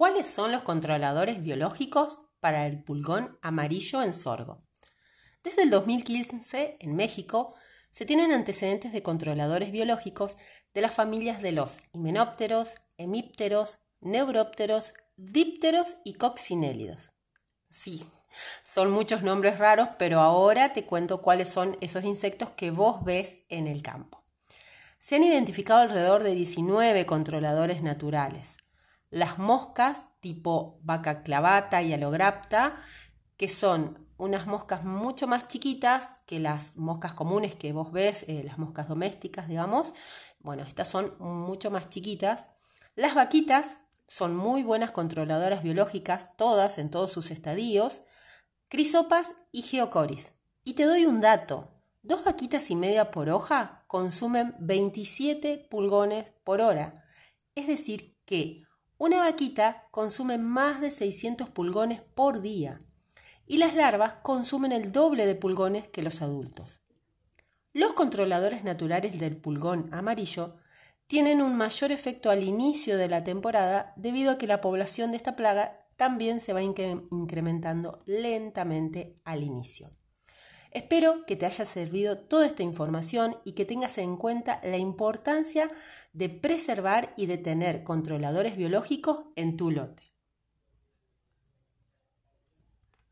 ¿Cuáles son los controladores biológicos para el pulgón amarillo en sorgo? Desde el 2015, en México, se tienen antecedentes de controladores biológicos de las familias de los himenópteros, hemípteros, neurópteros, dípteros y coccinélidos. Sí, son muchos nombres raros, pero ahora te cuento cuáles son esos insectos que vos ves en el campo. Se han identificado alrededor de 19 controladores naturales. Las moscas tipo vaca clavata y alograpta, que son unas moscas mucho más chiquitas que las moscas comunes que vos ves, eh, las moscas domésticas, digamos. Bueno, estas son mucho más chiquitas. Las vaquitas son muy buenas controladoras biológicas, todas en todos sus estadios. Crisopas y geocoris. Y te doy un dato. Dos vaquitas y media por hoja consumen 27 pulgones por hora. Es decir, que una vaquita consume más de 600 pulgones por día y las larvas consumen el doble de pulgones que los adultos. Los controladores naturales del pulgón amarillo tienen un mayor efecto al inicio de la temporada debido a que la población de esta plaga también se va incrementando lentamente al inicio. Espero que te haya servido toda esta información y que tengas en cuenta la importancia de preservar y de tener controladores biológicos en tu lote.